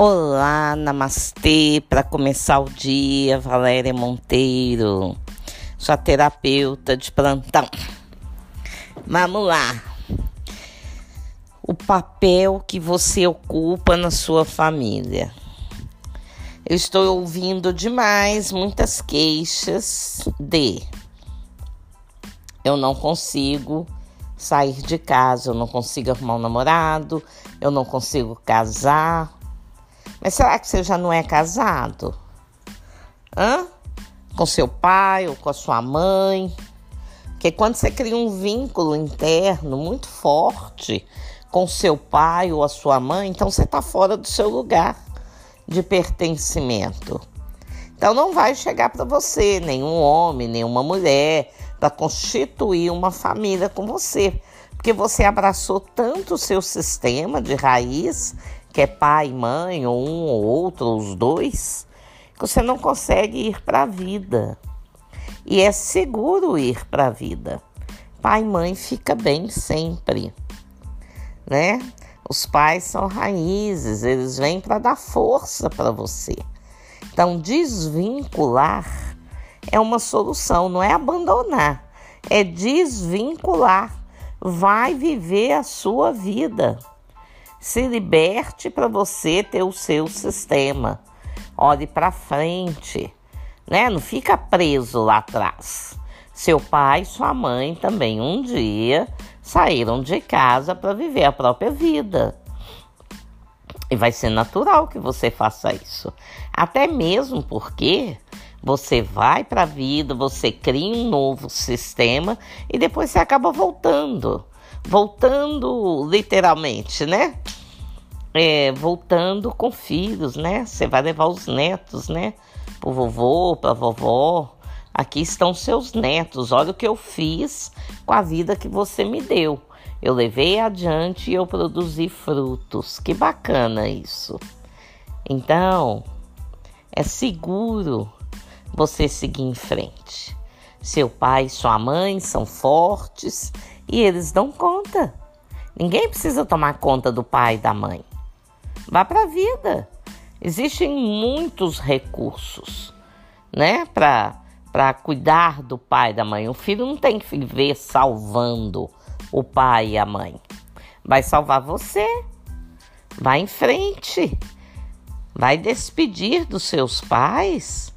Olá, namastê, para começar o dia, Valéria Monteiro, sua terapeuta de plantão. Vamos lá. O papel que você ocupa na sua família. Eu estou ouvindo demais muitas queixas de eu não consigo sair de casa, eu não consigo arrumar um namorado, eu não consigo casar, mas será que você já não é casado? Hã? Com seu pai ou com a sua mãe? Porque quando você cria um vínculo interno muito forte com seu pai ou a sua mãe, então você está fora do seu lugar de pertencimento. Então não vai chegar para você nenhum homem, nenhuma mulher para constituir uma família com você, porque você abraçou tanto o seu sistema de raiz que é pai, mãe, ou um ou outro, ou os dois, que você não consegue ir para a vida. E é seguro ir para a vida. Pai e mãe fica bem sempre, né? Os pais são raízes, eles vêm para dar força para você. Então, desvincular é uma solução, não é abandonar, é desvincular. Vai viver a sua vida. Se liberte para você ter o seu sistema. Olhe para frente, né? Não fica preso lá atrás. Seu pai e sua mãe também um dia saíram de casa para viver a própria vida. E vai ser natural que você faça isso. Até mesmo porque você vai para a vida, você cria um novo sistema e depois você acaba voltando voltando literalmente, né? É, voltando com filhos, né? Você vai levar os netos, né? Pro vovô, pra vovó. Aqui estão seus netos. Olha o que eu fiz com a vida que você me deu. Eu levei adiante e eu produzi frutos. Que bacana isso. Então, é seguro você seguir em frente. Seu pai e sua mãe são fortes e eles dão conta. Ninguém precisa tomar conta do pai e da mãe. Vá para a vida. Existem muitos recursos, né, para cuidar do pai e da mãe. O filho não tem que viver salvando o pai e a mãe. Vai salvar você. Vai em frente. Vai despedir dos seus pais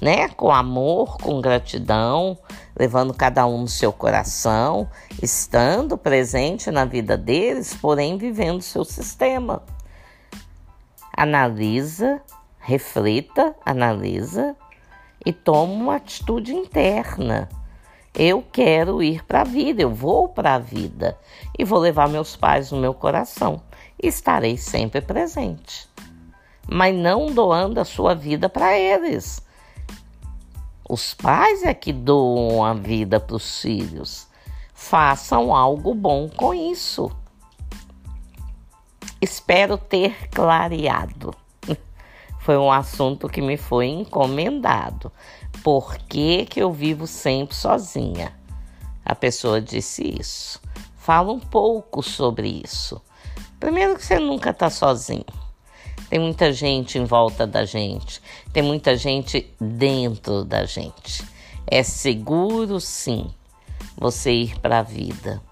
né? Com amor, com gratidão, levando cada um no seu coração, estando presente na vida deles, porém vivendo seu sistema. Analisa, reflita, analisa e toma uma atitude interna. Eu quero ir para a vida, eu vou para a vida e vou levar meus pais no meu coração estarei sempre presente. Mas não doando a sua vida para eles os pais é que doam a vida para os filhos. Façam algo bom com isso. Espero ter clareado. Foi um assunto que me foi encomendado. Por que, que eu vivo sempre sozinha? A pessoa disse isso. Fala um pouco sobre isso. Primeiro que você nunca está sozinho. Tem muita gente em volta da gente, tem muita gente dentro da gente. É seguro, sim, você ir para a vida.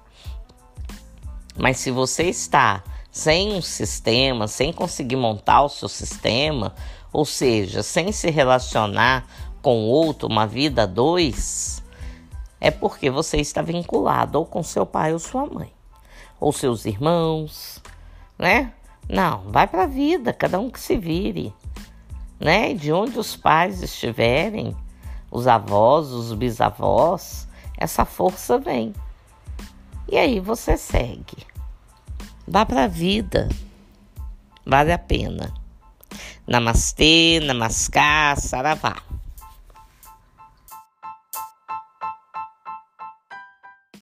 Mas se você está sem um sistema, sem conseguir montar o seu sistema, ou seja, sem se relacionar com outro, uma vida dois, é porque você está vinculado ou com seu pai ou sua mãe, ou seus irmãos, né? Não, vai para a vida, cada um que se vire. Né? De onde os pais estiverem, os avós, os bisavós, essa força vem. E aí você segue. Vá para a vida. Vale a pena. Namastê, namaskar, saravá.